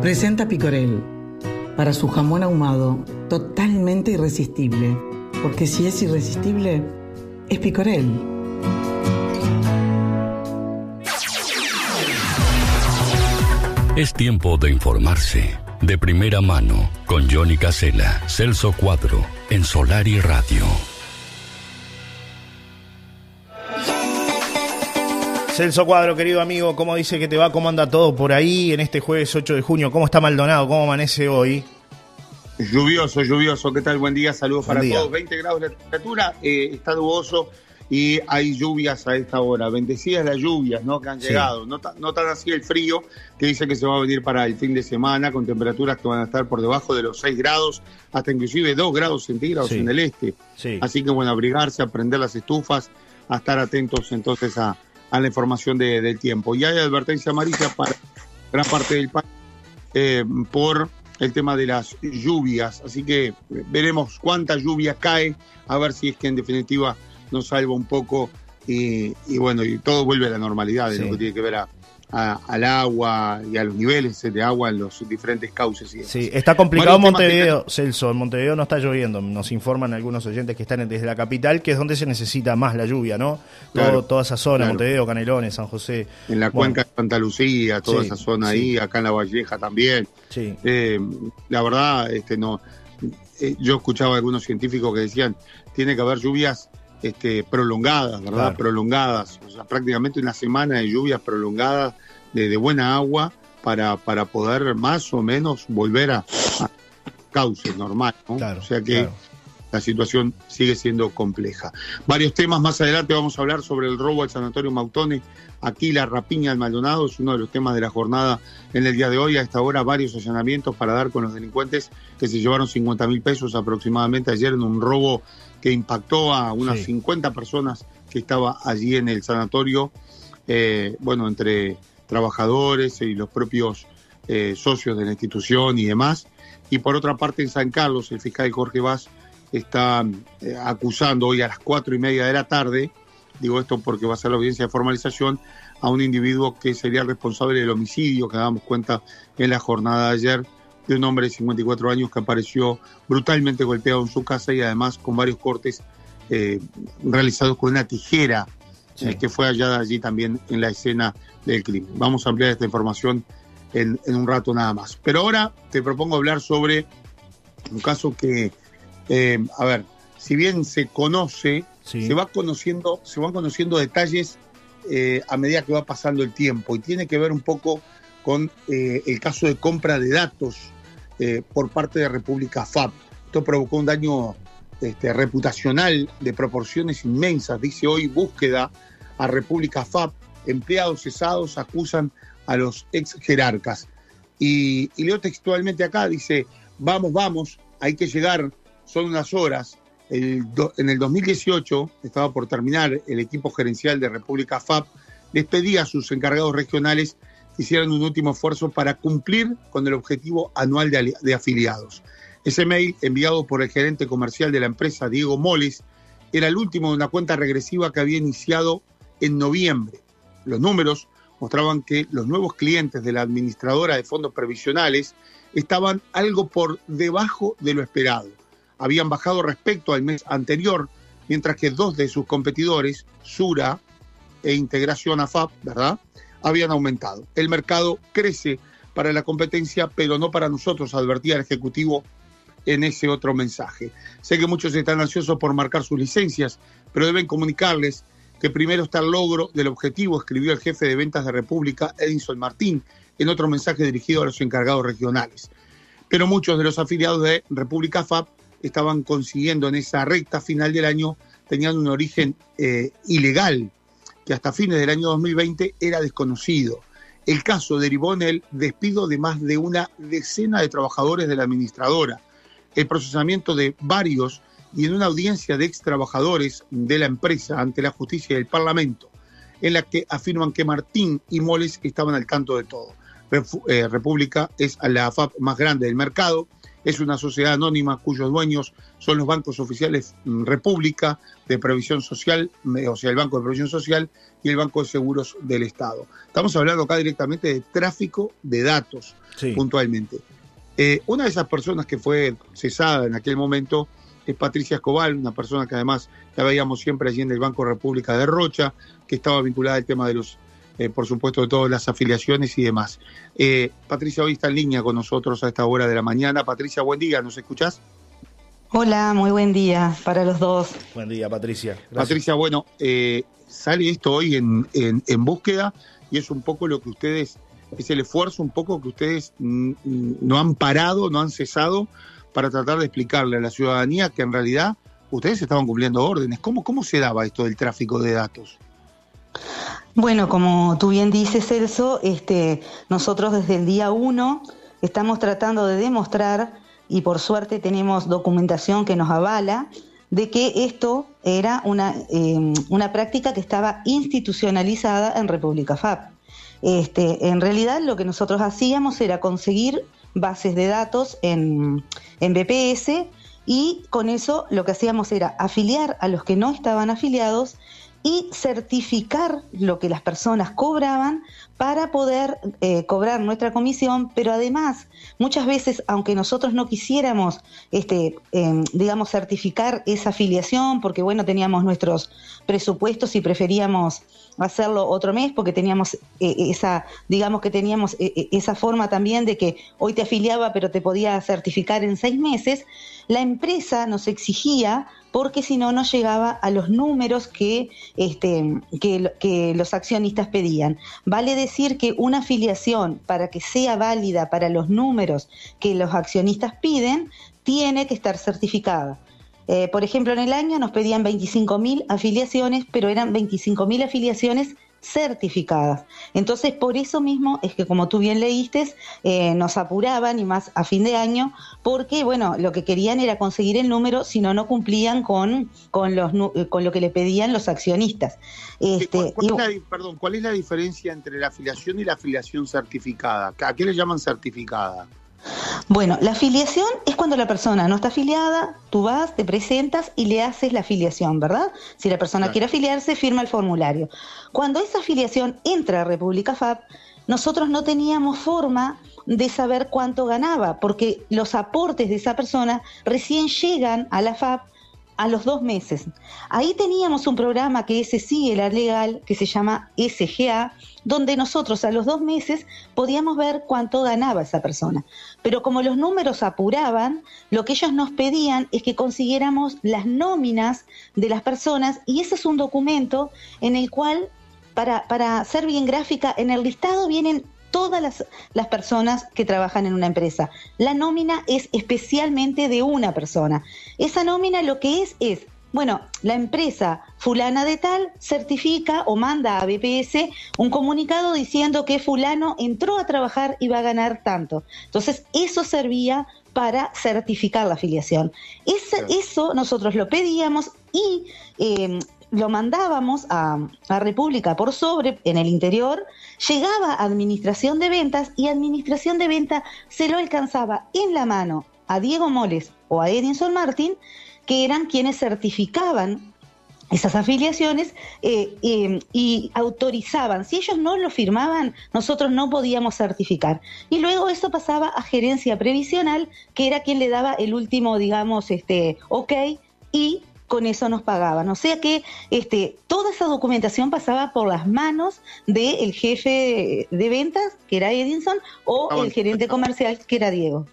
Presenta Picorel para su jamón ahumado totalmente irresistible, porque si es irresistible, es Picorel. Es tiempo de informarse de primera mano con Johnny Casella, Celso Cuadro, en Solar y Radio. Celso Cuadro, querido amigo, ¿cómo dice que te va? ¿Cómo anda todo por ahí en este jueves 8 de junio? ¿Cómo está Maldonado? ¿Cómo amanece hoy? Lluvioso, lluvioso. ¿Qué tal? Buen día, saludos para todos. 20 grados de temperatura, eh, está nuboso y hay lluvias a esta hora. Bendecidas las lluvias ¿no? que han llegado. No, no, tan así el frío que dice que se va a venir para el fin de semana con temperaturas que van a estar por debajo de los 6 grados, hasta inclusive 2 grados centígrados en el este. Así que bueno, abrigarse, a prender las estufas, a estar atentos entonces a a la información del tiempo. Y hay advertencia amarilla para gran parte del país eh, por el tema de las lluvias. Así que veremos cuánta lluvia cae, a ver si es que en definitiva nos salva un poco y, bueno, y todo vuelve a la normalidad de lo que tiene que ver a, al agua y a los niveles de agua en los diferentes cauces. sí, está complicado Montevideo, Celso. En Montevideo no está lloviendo. Nos informan algunos oyentes que están desde la capital, que es donde se necesita más la lluvia, ¿no? toda esa zona, Montevideo, Canelones, San José. En la cuenca de Santa Lucía, toda esa zona ahí, acá en La Valleja también. Sí. Eh, la verdad, este no. Eh, yo escuchaba a algunos científicos que decían tiene que haber lluvias este, prolongadas, ¿verdad? Prolongadas, o sea, prácticamente una semana de lluvias prolongadas de, buena agua para, para poder más o menos volver a, cauce normal, ¿no? o sea que la situación sigue siendo compleja. Varios temas más adelante vamos a hablar sobre el robo al Sanatorio Mautone. Aquí la rapiña al Maldonado es uno de los temas de la jornada en el día de hoy. A esta hora varios allanamientos para dar con los delincuentes que se llevaron 50 mil pesos aproximadamente ayer en un robo que impactó a unas 50 personas que estaba allí en el sanatorio, eh, bueno, entre trabajadores y los propios eh, socios de la institución y demás. Y por otra parte, en San Carlos, el fiscal Jorge Vaz está eh, acusando hoy a las cuatro y media de la tarde, digo esto porque va a ser la audiencia de formalización, a un individuo que sería el responsable del homicidio que damos cuenta en la jornada de ayer de un hombre de 54 años que apareció brutalmente golpeado en su casa y además con varios cortes eh, realizados con una tijera eh, que fue hallada allí también en la escena del crimen. Vamos a ampliar esta información en, un rato nada más. Pero ahora te propongo hablar sobre un caso que, eh, a ver, si bien se conoce, se va conociendo, se van conociendo detalles a medida que va pasando el tiempo y tiene que ver un poco con el caso de compra de datos eh, por parte de República FAB. Esto provocó un daño este, reputacional de proporciones inmensas. Dice hoy búsqueda a República FAB. Empleados cesados acusan a los ex jerarcas. Y, leo textualmente acá, dice, vamos, vamos, hay que llegar, son unas horas. en el 2018, estaba por terminar el equipo gerencial de República FAB, les pedía a sus encargados regionales hicieron un último esfuerzo para cumplir con el objetivo anual de, afiliados. Ese mail, enviado por el gerente comercial de la empresa, Diego Moles, era el último de una cuenta regresiva que había iniciado en noviembre. Los números mostraban que los nuevos clientes de la administradora de fondos previsionales estaban algo por debajo de lo esperado. Habían bajado respecto al mes anterior, mientras que dos de sus competidores, Sura e Integración AFAP, ¿verdad? Habían aumentado. El mercado crece para la competencia, pero no para nosotros, advertía el Ejecutivo en ese otro mensaje. Sé que muchos están ansiosos por marcar sus licencias, pero deben comunicarles que primero está el logro del objetivo, escribió el jefe de ventas de República, Edison Martín, en otro mensaje dirigido a los encargados regionales. Pero muchos de los afiliados de República FAB estaban consiguiendo en esa recta final del año, tenían un origen eh, ilegal que hasta fines del año 2020 era desconocido. El caso derivó en el despido de más de una decena de trabajadores de la administradora, el procesamiento de varios y en una audiencia de ex trabajadores de la empresa ante la justicia y el Parlamento, en la que afirman que Martín y Moles estaban al tanto de todo. Eh, República es la AFAP más grande del mercado, es una sociedad anónima cuyos dueños son los bancos oficiales mm, República de Previsión Social, o sea, el Banco de Previsión Social y el Banco de Seguros del Estado. Estamos hablando acá directamente de tráfico de datos, puntualmente. Eh, una de esas personas que fue cesada en aquel momento es Patricia Escobar, una persona que además la veíamos siempre allí en el Banco República de Rocha, que estaba vinculada al tema de los, eh, por supuesto, de todas las afiliaciones y demás. Eh, Patricia hoy está en línea con nosotros a esta hora de la mañana. Patricia, buen día, ¿nos escuchás? Hola, muy buen día para los dos. Buen día, Patricia. Patricia, bueno, sale esto hoy en, en búsqueda y es un poco lo que ustedes es el esfuerzo un poco que ustedes no han parado, no han cesado para tratar de explicarle a la ciudadanía que en realidad ustedes estaban cumpliendo órdenes. ¿Cómo, cómo se daba esto del tráfico de datos? Bueno, como tú bien dices, Celso, este, nosotros desde el día uno estamos tratando de demostrar, y por suerte tenemos documentación que nos avala, de que esto era una, eh, una práctica que estaba institucionalizada en República FAP. Este, en realidad lo que nosotros hacíamos era conseguir bases de datos en, en BPS y con eso lo que hacíamos era afiliar a los que no estaban afiliados y certificar lo que las personas cobraban para poder eh, cobrar nuestra comisión, pero además muchas veces, aunque nosotros no quisiéramos, este, em, digamos, certificar esa afiliación, porque bueno, teníamos nuestros presupuestos y preferíamos hacerlo otro mes, porque teníamos eh, esa, digamos que teníamos eh, esa forma también de que hoy te afiliaba, pero te podía certificar en seis meses, la empresa nos exigía porque si no, no llegaba a los números que, este, que, los accionistas pedían. Vale decir que una afiliación, para que sea válida para los números que los accionistas piden, tiene que estar certificada. Eh, por ejemplo, en el año nos pedían 25.000 afiliaciones, pero eran 25.000 afiliaciones certificadas. Entonces, por eso mismo es que, como tú bien leíste, eh, nos apuraban y más a fin de año, porque, bueno, lo que querían era conseguir el número, si no, no cumplían con, con, los, con lo que le pedían los accionistas. Este, perdón, ¿cuál es la diferencia entre la afiliación y la afiliación certificada? ¿A qué le llaman certificada? Bueno, la afiliación es cuando la persona no está afiliada, tú vas, te presentas y le haces la afiliación, ¿verdad? Si la persona quiere afiliarse, firma el formulario. Cuando esa afiliación entra a República FAB, nosotros no teníamos forma de saber cuánto ganaba, porque los aportes de esa persona recién llegan a la FAB a los dos meses. Ahí teníamos un programa que ese sí era legal, que se llama SGA, donde nosotros a los dos meses podíamos ver cuánto ganaba esa persona. Pero como los números apuraban, lo que ellos nos pedían es que consiguiéramos las nóminas de las personas y ese es un documento en el cual, para, para ser bien gráfica, en el listado vienen todas las, las, personas que trabajan en una empresa. La nómina es especialmente de una persona. Esa nómina lo que es es, bueno, la empresa fulana de tal certifica o manda a BPS un comunicado diciendo que fulano entró a trabajar y va a ganar tanto. Entonces, eso servía para certificar la afiliación. Eso nosotros lo pedíamos y eh, lo mandábamos a, República por sobre, en el interior, llegaba a Administración de Ventas y Administración de Ventas se lo alcanzaba en la mano a Diego Moles o a Edinson Martin, que eran quienes certificaban esas afiliaciones eh, em, y autorizaban. Si ellos no lo firmaban, nosotros no podíamos certificar. Y luego eso pasaba a gerencia previsional, que era quien le daba el último, digamos, este, ok, y con eso nos pagaban. O sea que este, toda esa documentación pasaba por las manos del jefe de ventas, que era Edinson, o ah, el gerente comercial, que era Diego.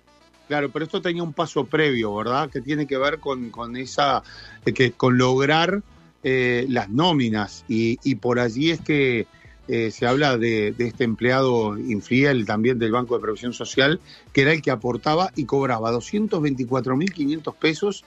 Claro, pero esto tenía un paso previo, ¿verdad? Que tiene que ver con, con esa, que, con lograr eh, las nóminas. Y, por allí es que eh, se habla de, de, este empleado infiel también del Banco de Previsión Social, que era el que aportaba y cobraba 224.500 pesos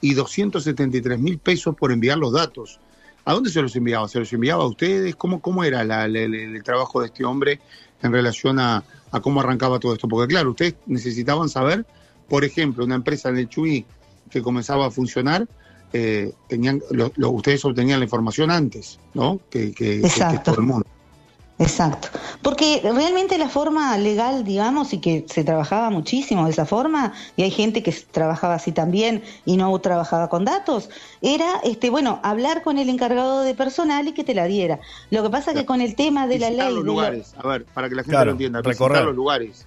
y 273 mil pesos por enviar los datos. ¿A dónde se los enviaba? ¿Se los enviaba a ustedes? ¿Cómo, cómo era el, trabajo de este hombre en relación a, cómo arrancaba todo esto? Porque claro, ustedes necesitaban saber, por ejemplo, una empresa en el Chuy que comenzaba a funcionar, eh, tenían, lo, ustedes obtenían la información antes, ¿no? Que, que, todo el mundo. Exacto, porque realmente la forma legal, digamos, y que se trabajaba muchísimo de esa forma, y hay gente que trabajaba así también y no trabajaba con datos, era, este, bueno, hablar con el encargado de personal y que te la diera. Lo que pasa que con el tema de la ley... Los lugares, a ver, para que la gente lo entienda, recorrer. los lugares.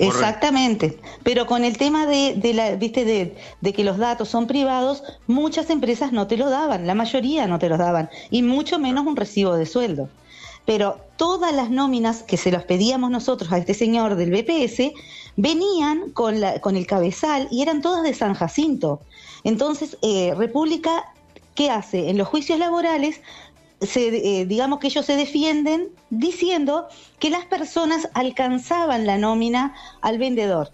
Exactamente, pero con el tema de, de la, viste, de, de, que los datos son privados, muchas empresas no te lo daban, la mayoría no te los daban, y mucho menos un recibo de sueldo pero todas las nóminas que se las pedíamos nosotros a este señor del BPS venían con, el cabezal y eran todas de San Jacinto. Entonces, eh, República, ¿qué hace? En los juicios laborales, se, eh, digamos que ellos se defienden diciendo que las personas alcanzaban la nómina al vendedor.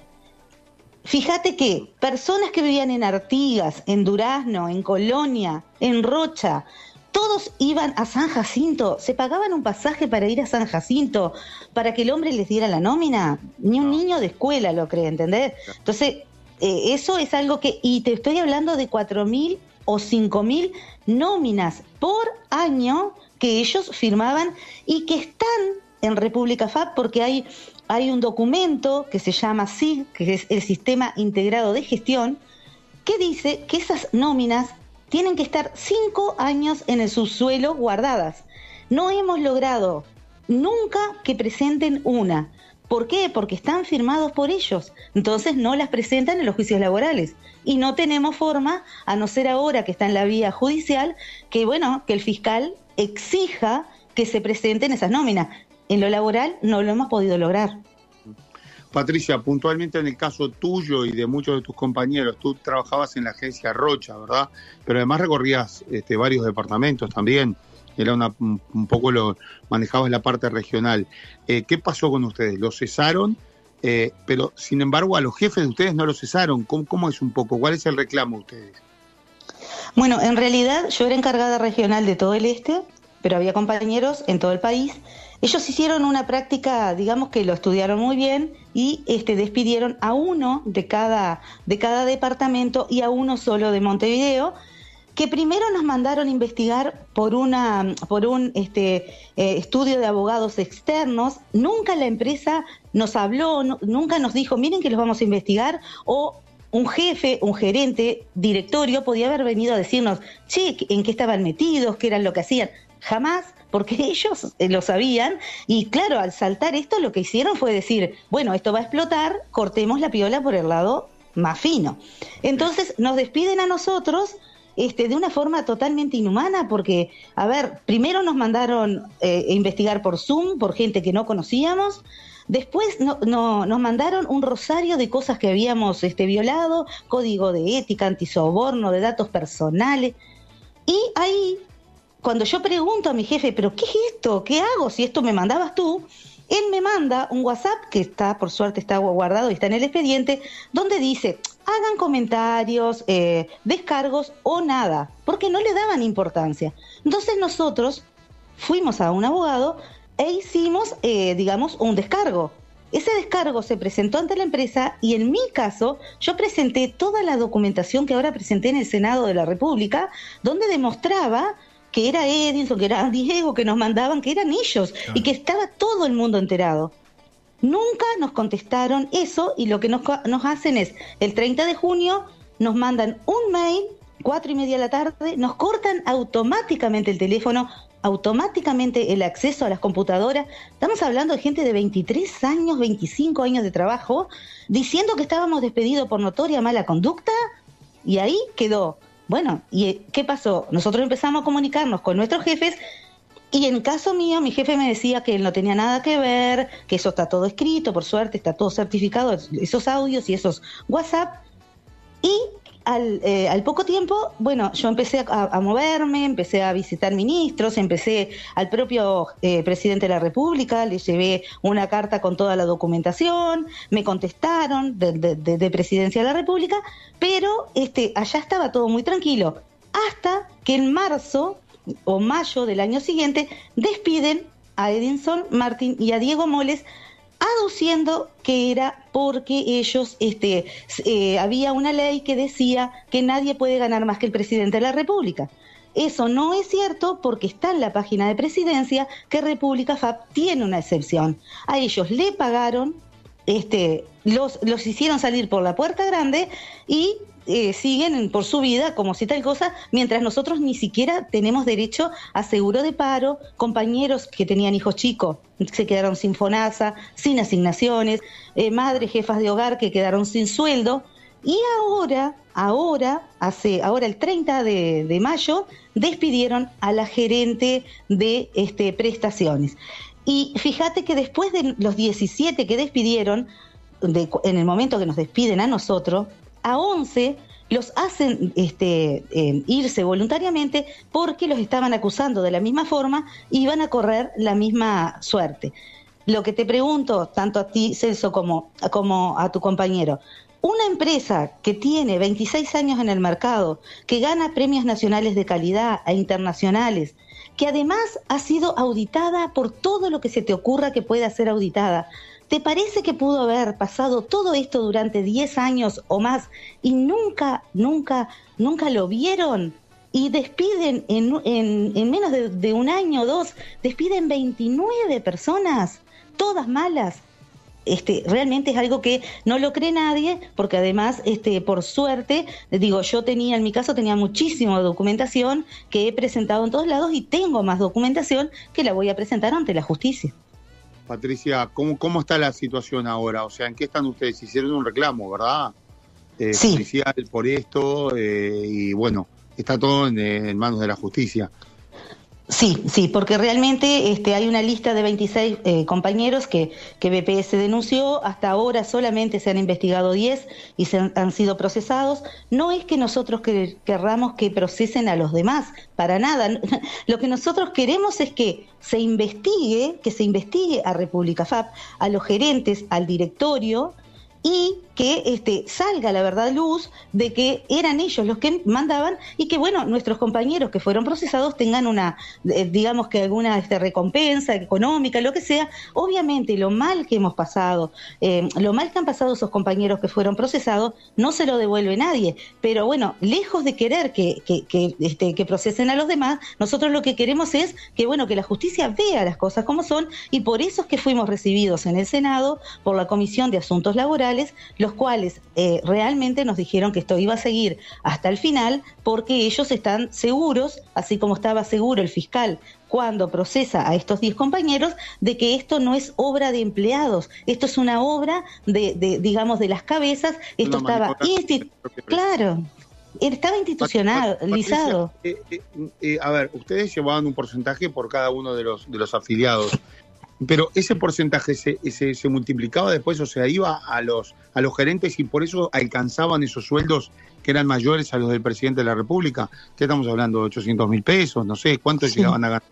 Fíjate que personas que vivían en Artigas, en Durazno, en Colonia, en Rocha, todos iban a San Jacinto, se pagaban un pasaje para ir a San Jacinto, para que el hombre les diera la nómina, ni un niño de escuela lo cree, ¿entendés? Entonces, eh, eso es algo que, y te estoy hablando de cuatro mil o cinco mil nóminas por año que ellos firmaban y que están en República FAB porque hay, hay un documento que se llama SIG, que es el Sistema Integrado de Gestión, que dice que esas nóminas tienen que estar cinco años en el subsuelo guardadas. No hemos logrado nunca que presenten una. ¿Por qué? Porque están firmados por ellos. Entonces no las presentan en los juicios laborales. Y no tenemos forma, a no ser ahora que está en la vía judicial, que bueno, que el fiscal exija que se presenten esas nóminas. En lo laboral no lo hemos podido lograr. Patricia, puntualmente en el caso tuyo y de muchos de tus compañeros, tú trabajabas en la agencia Rocha, ¿verdad? Pero además recorrías este, varios departamentos también. Era una, un poco lo manejabas la parte regional. Eh, ¿Qué pasó con ustedes? ¿Los cesaron? Eh, pero sin embargo a los jefes de ustedes no los cesaron. ¿Cómo, ¿Cómo, es un poco? ¿Cuál es el reclamo de ustedes? Bueno, en realidad yo era encargada regional de todo el este, pero había compañeros en todo el país ellos hicieron una práctica, digamos que lo estudiaron muy bien y este, despidieron a uno de cada, de cada departamento y a uno solo de Montevideo, que primero nos mandaron investigar por una por un este, eh, estudio de abogados externos. Nunca la empresa nos habló, nunca nos dijo, miren que los vamos a investigar o un jefe, un gerente, directorio podía haber venido a decirnos, che, en qué estaban metidos, qué eran lo que hacían. Jamás porque ellos eh, lo sabían y claro, al saltar esto lo que hicieron fue decir, bueno, esto va a explotar, cortemos la piola por el lado más fino. Entonces nos despiden a nosotros este, de una forma totalmente inhumana, porque, a ver, primero nos mandaron eh, investigar por Zoom, por gente que no conocíamos, después no, nos mandaron un rosario de cosas que habíamos este, violado, código de ética, antisoborno, de datos personales, y ahí cuando yo pregunto a mi jefe, pero ¿qué es esto? ¿Qué hago si esto me mandabas tú? Él me manda un WhatsApp que está, por suerte, está guardado y está en el expediente, donde dice, hagan comentarios, eh, descargos o nada, porque no le daban importancia. Entonces nosotros fuimos a un abogado e hicimos, eh, digamos, un descargo. Ese descargo se presentó ante la empresa y en mi caso yo presenté toda la documentación que ahora presenté en el Senado de la República, donde demostraba que era Edison, que era Diego, que nos mandaban, que eran ellos y que estaba todo el mundo enterado. Nunca nos contestaron eso y lo que nos, nos hacen es, el 30 de junio nos mandan un mail, cuatro y media de la tarde, nos cortan automáticamente el teléfono, automáticamente el acceso a las computadoras. Estamos hablando de gente de 23 años, 25 años de trabajo, diciendo que estábamos despedidos por notoria mala conducta y ahí quedó. Bueno, ¿y eh, qué pasó? Nosotros empezamos a comunicarnos con nuestros jefes y en caso mío, mi jefe me decía que él no tenía nada que ver, que eso está todo escrito, por suerte está todo certificado, esos audios y esos WhatsApp. Y al, eh, al, poco tiempo, bueno, yo empecé a, moverme, empecé a visitar ministros, empecé al propio eh, presidente de la República, le llevé una carta con toda la documentación, me contestaron de, de, presidencia de la República, pero este, allá estaba todo muy tranquilo, hasta que en marzo o mayo del año siguiente despiden a Edinson Martín y a Diego Moles aduciendo que era porque ellos, este, eh, había una ley que decía que nadie puede ganar más que el presidente de la República. Eso no es cierto porque está en la página de presidencia que República FAP tiene una excepción. A ellos le pagaron, este, los, los hicieron salir por la puerta grande y eh, siguen por su vida como si tal cosa, mientras nosotros ni siquiera tenemos derecho a seguro de paro, compañeros que tenían hijos chicos se quedaron sin FONASA, sin asignaciones, eh, madres jefas de hogar que quedaron sin sueldo. Y ahora, ahora, hace, ahora el 30 de, mayo, despidieron a la gerente de este, prestaciones. Y fíjate que después de los 17 que despidieron, en el momento que nos despiden a nosotros, a 11 los hacen este, eh, irse voluntariamente porque los estaban acusando de la misma forma y iban a correr la misma suerte. Lo que te pregunto, tanto a ti, Celso, como, como a tu compañero, una empresa que tiene 26 años en el mercado, que gana premios nacionales de calidad e internacionales, que además ha sido auditada por todo lo que se te ocurra que pueda ser auditada, ¿Te parece que pudo haber pasado todo esto durante 10 años o más y nunca, nunca, nunca lo vieron? Y despiden en, en, menos de, un año o dos, despiden 29 personas, todas malas. Este, realmente es algo que no lo cree nadie, porque además, este, por suerte, digo, yo tenía, en mi caso, tenía muchísima documentación que he presentado en todos lados y tengo más documentación que la voy a presentar ante la justicia. Patricia, ¿cómo, ¿cómo está la situación ahora? O sea, ¿en qué están ustedes? Hicieron un reclamo, ¿verdad? Eh, sí. por esto eh, y bueno, está todo en manos de la justicia. Sí, sí, porque realmente este, hay una lista de 26 eh, compañeros que, que BPS denunció. Hasta ahora solamente se han investigado 10 y se han, sido procesados. No es que nosotros querramos que procesen a los demás, para nada. Lo que nosotros queremos es que se investigue, que se investigue a República FAP, a los gerentes, al directorio y que este, salga la verdad luz de que eran ellos los que mandaban y que, bueno, nuestros compañeros que fueron procesados tengan una, eh, digamos que alguna este, recompensa económica, lo que sea. Obviamente, lo mal que hemos pasado, eh, lo mal que han pasado esos compañeros que fueron procesados, no se lo devuelve nadie. Pero bueno, lejos de querer que, que, este, que procesen a los demás, nosotros lo que queremos es que, bueno, que la justicia vea las cosas como son y por eso es que fuimos recibidos en el Senado por la Comisión de Asuntos Laborales, los cuales eh, realmente nos dijeron que esto iba a seguir hasta el final porque ellos están seguros, así como estaba seguro el fiscal cuando procesa a estos 10 compañeros, de que esto no es obra de empleados, esto es una obra de, digamos, de las cabezas, esto estaba claro, estaba institucionalizado. Eh, eh, a ver, ustedes llevaban un porcentaje por cada uno de los, de los afiliados. Pero ese porcentaje se, se, multiplicaba después, o sea, iba a los, a los gerentes y por eso alcanzaban esos sueldos que eran mayores a los del presidente de la República. ¿Qué estamos hablando? ¿De 800 mil pesos? No sé, ¿cuánto llegaban a ganar?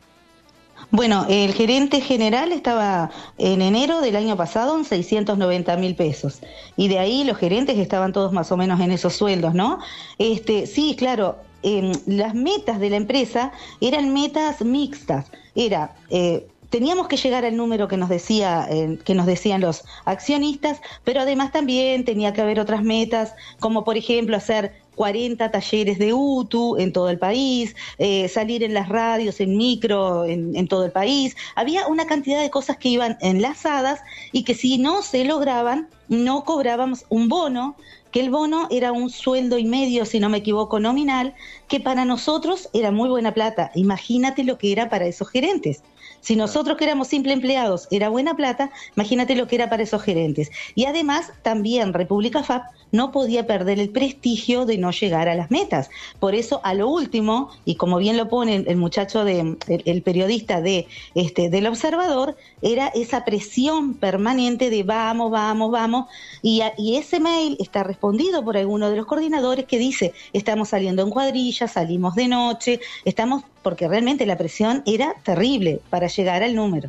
Bueno, el gerente general estaba en enero del año pasado en 690 mil pesos. Y de ahí los gerentes estaban todos más o menos en esos sueldos, ¿no? Este, sí, claro, em, las metas de la empresa eran metas mixtas. Era eh, teníamos que llegar al número que nos decía eh, que nos decían los accionistas, pero además también tenía que haber otras metas, como por ejemplo hacer 40 talleres de UTU en todo el país, eh, salir en las radios, en micro, en, en, todo el país. Había una cantidad de cosas que iban enlazadas y que si no se lograban, no cobrábamos un bono, que el bono era un sueldo y medio, si no me equivoco, nominal, que para nosotros era muy buena plata. Imagínate lo que era para esos gerentes. Si nosotros que éramos simple empleados era buena plata, imagínate lo que era para esos gerentes. Y además también República FAP no podía perder el prestigio de no llegar a las metas. Por eso, a lo último, y como bien lo pone el muchacho de, el, periodista de este del observador, era esa presión permanente de vamos, vamos, vamos, y, y ese mail está respondido por alguno de los coordinadores que dice estamos saliendo en cuadrilla, salimos de noche, estamos porque realmente la presión era terrible para llegar al número.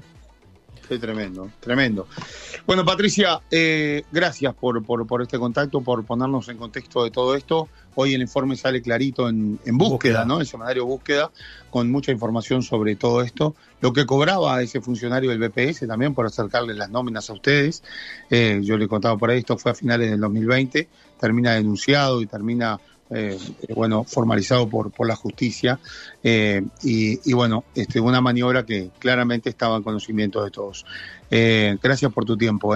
Sí, tremendo, tremendo. Bueno, Patricia, eh, gracias por, por, este contacto, por ponernos en contexto de todo esto. Hoy el informe sale clarito en, búsqueda, ¿no? El semanario Búsqueda, con mucha información sobre todo esto. Lo que cobraba ese funcionario del BPS también por acercarle las nóminas a ustedes. Eh, yo le he contado por ahí, esto fue a finales del 2020, termina denunciado y termina bueno, formalizado por, por la justicia y, bueno, este, una maniobra que claramente estaba en conocimiento de todos. gracias por tu tiempo.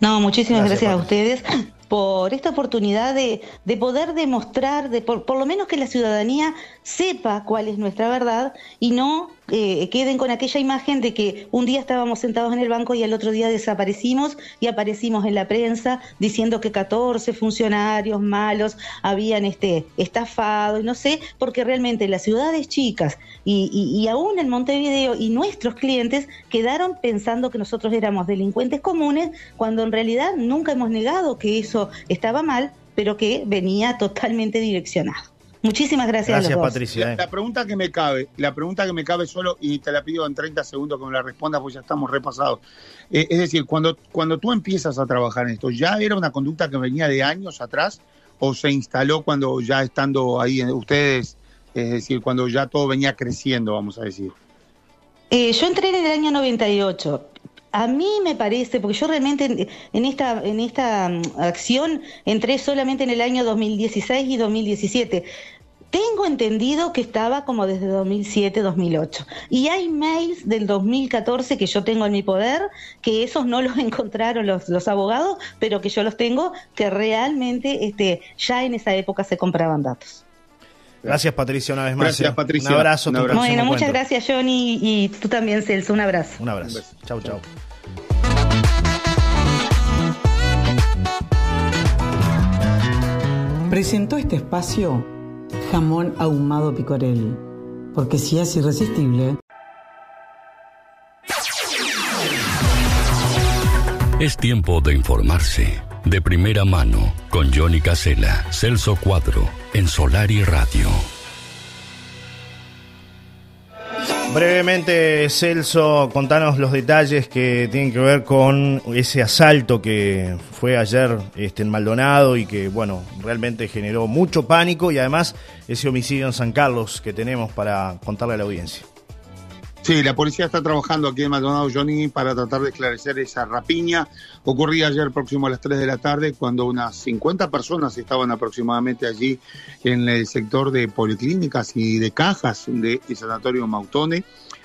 No, muchísimas gracias a ustedes por esta oportunidad de, de poder demostrar, de por, por, lo menos que la ciudadanía sepa cuál es nuestra verdad y no eh, queden con aquella imagen de que un día estábamos sentados en el banco y al otro día desaparecimos y aparecimos en la prensa diciendo que 14 funcionarios malos habían este, estafado y no sé, porque realmente las ciudades chicas y, y, y aún en Montevideo y nuestros clientes quedaron pensando que nosotros éramos delincuentes comunes cuando en realidad nunca hemos negado que eso estaba mal, pero que venía totalmente direccionado. Muchísimas gracias. Gracias, Patricia. Eh. La, pregunta que me cabe, la pregunta que me cabe solo, y te la pido en 30 segundos que me la respondas, porque ya estamos repasados. Eh, es decir, cuando, cuando tú empiezas a trabajar en esto, ¿ya era una conducta que venía de años atrás o se instaló cuando ya estando ahí ustedes, es decir, cuando ya todo venía creciendo, vamos a decir? Eh, yo entré en el año 98. A mí me parece, porque yo realmente en esta, en esta mm, acción entré solamente en el año 2016 y 2017. Tengo entendido que estaba como desde 2007, 2008. Y hay mails del 2014 que yo tengo en mi poder, que esos no los encontraron los, los abogados, pero que yo los tengo, que realmente este, ya en esa época se compraban datos. Gracias Patricia una vez más. Gracias ¿eh? Patricia. Un abrazo. Bueno, muchas gracias Johnny y tú también Celso. Un abrazo. Un abrazo. Chau, chau. Presentó este espacio jamón ahumado picorel, porque si es irresistible... Es tiempo de informarse de primera mano con Johnny Casella, Celso Cuadro, en Solar y Radio. Brevemente, Celso, contanos los detalles que tienen que ver con ese asalto que fue ayer este, en Maldonado y que, bueno, realmente generó mucho pánico y además ese homicidio en San Carlos que tenemos para contarle a la audiencia. Sí, la policía está trabajando aquí en Maldonado, Johnny, para tratar de esclarecer esa rapiña. Ocurría ayer próximo a las 3 de la tarde cuando unas 50 personas estaban aproximadamente allí en el sector de policlínicas y de cajas del Sanatorio Mautone.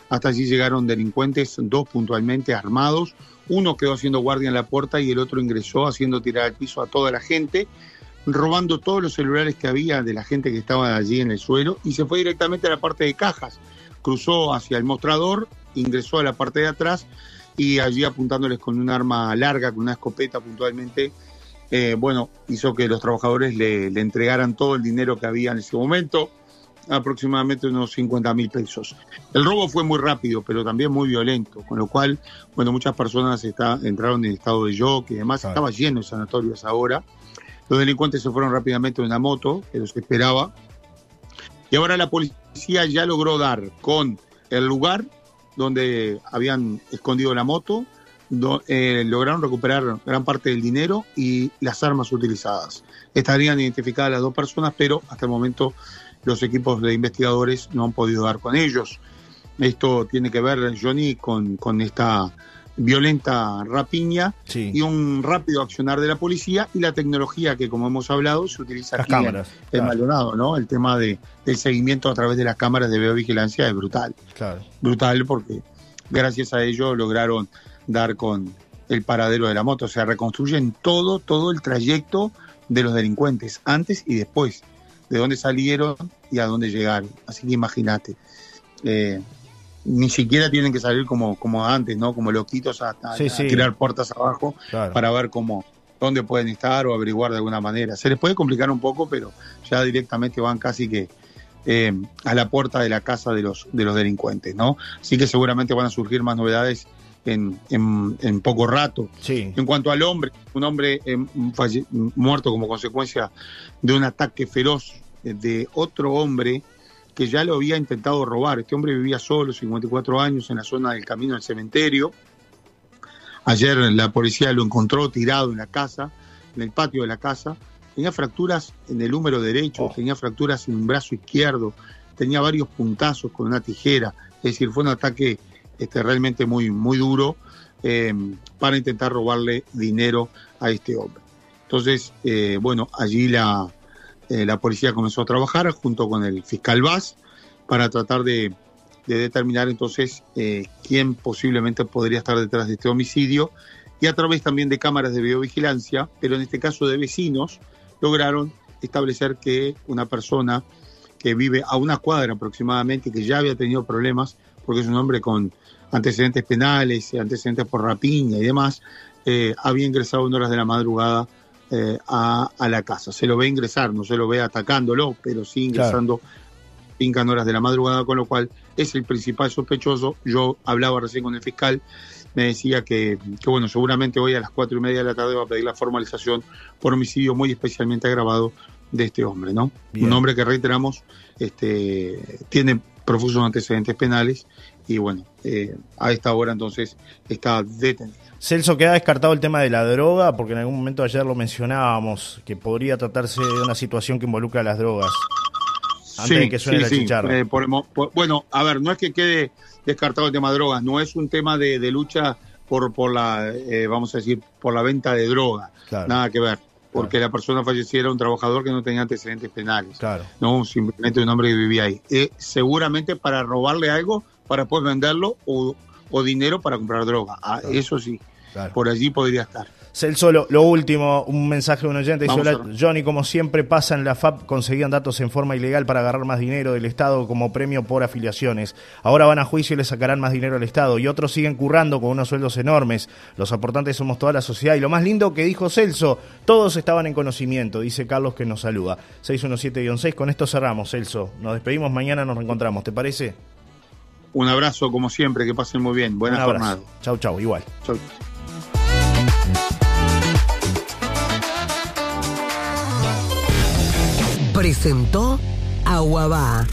Hasta allí llegaron delincuentes, dos puntualmente armados. Uno quedó haciendo guardia en la puerta y el otro ingresó haciendo tirar al piso a toda la gente, robando todos los celulares que había de la gente que estaba allí en el suelo y se fue directamente a la parte de cajas cruzó hacia el mostrador, ingresó a la parte de atrás y allí apuntándoles con un arma larga, con una escopeta puntualmente, eh, bueno, hizo que los trabajadores le, entregaran todo el dinero que había en ese momento, aproximadamente unos 50 mil pesos. El robo fue muy rápido, pero también muy violento, con lo cual, bueno, muchas personas está, entraron en estado de shock y demás, estaba lleno de sanatorios ahora. Los delincuentes se fueron rápidamente en una moto, que los esperaba, y ahora la policía ya logró dar con el lugar donde habían escondido la moto, eh, lograron recuperar gran parte del dinero y las armas utilizadas. Estarían identificadas las dos personas, pero hasta el momento los equipos de investigadores no han podido dar con ellos. Esto tiene que ver, Johnny, con, con esta violenta rapiña y un rápido accionar de la policía y la tecnología que, como hemos hablado, se utiliza las cámaras, en, Maldonado, ¿no? El tema de, del seguimiento a través de las cámaras de videovigilancia es brutal. Brutal porque gracias a ello lograron dar con el paradero de la moto. O sea, reconstruyen todo, todo el trayecto de los delincuentes, antes y después, de dónde salieron y a dónde llegaron. Así que imagínate. Eh, ni siquiera tienen que salir como, como antes, ¿no? Como loquitos a, tirar puertas abajo para ver cómo dónde pueden estar o averiguar de alguna manera. Se les puede complicar un poco, pero ya directamente van casi que eh, a la puerta de la casa de los, de los delincuentes, ¿no? Así que seguramente van a surgir más novedades en, en, poco rato. En cuanto al hombre, un hombre eh, muerto como consecuencia de un ataque feroz de otro hombre que ya lo había intentado robar. Este hombre vivía solo, 54 años, en la zona del camino del cementerio. Ayer la policía lo encontró tirado en la casa, en el patio de la casa. Tenía fracturas en el húmero derecho, oh. tenía fracturas en un brazo izquierdo, tenía varios puntazos con una tijera. Es decir, fue un ataque este, realmente muy, muy duro eh, para intentar robarle dinero a este hombre. Entonces, eh, bueno, allí la, eh, la policía comenzó a trabajar junto con el fiscal Vaz para tratar de, determinar entonces eh, quién posiblemente podría estar detrás de este homicidio y a través también de cámaras de videovigilancia, pero en este caso de vecinos, lograron establecer que una persona que vive a una cuadra aproximadamente, que ya había tenido problemas, porque es un hombre con antecedentes penales, antecedentes por rapiña y demás, eh, había ingresado en horas de la madrugada eh, a, la casa. Se lo ve ingresar, no se lo ve atacándolo, pero sí ingresando claro. horas de la madrugada, con lo cual es el principal sospechoso. Yo hablaba recién con el fiscal, me decía que, bueno, seguramente hoy a las cuatro y media de la tarde va a pedir la formalización por homicidio muy especialmente agravado de este hombre, ¿no? Un hombre que reiteramos, este, tiene profusos antecedentes penales y bueno, eh, a esta hora entonces está detenido. Celso, queda descartado el tema de la droga, porque en algún momento ayer lo mencionábamos, que podría tratarse de una situación que involucra las drogas. Antes de que suene la sí. Eh, bueno, a ver, no es que quede descartado el tema de drogas, no es un tema de, lucha por, por la, eh, vamos a decir, por la venta de droga. Nada que ver. Porque la persona falleciera un trabajador que no tenía antecedentes penales. Claro. No, simplemente un hombre que vivía ahí. Eh, seguramente para robarle algo, para poder venderlo o, o dinero para comprar droga. Ah, eso sí. Por allí podría estar. Celso, lo, lo, último, un mensaje de un oyente. Dice, Johnny, como siempre pasa en la FAP, conseguían datos en forma ilegal para agarrar más dinero del Estado como premio por afiliaciones. Ahora van a juicio y le sacarán más dinero al Estado. Y otros siguen currando con unos sueldos enormes. Los aportantes somos toda la sociedad. Y lo más lindo que dijo Celso, todos estaban en conocimiento, dice Carlos que nos saluda. 617-6, con esto cerramos, Celso. Nos despedimos, mañana nos reencontramos, ¿te parece? Un abrazo, como siempre, que pasen muy bien. Buenas jornada. Chau, chau, igual. Chau. presentó Aguabá.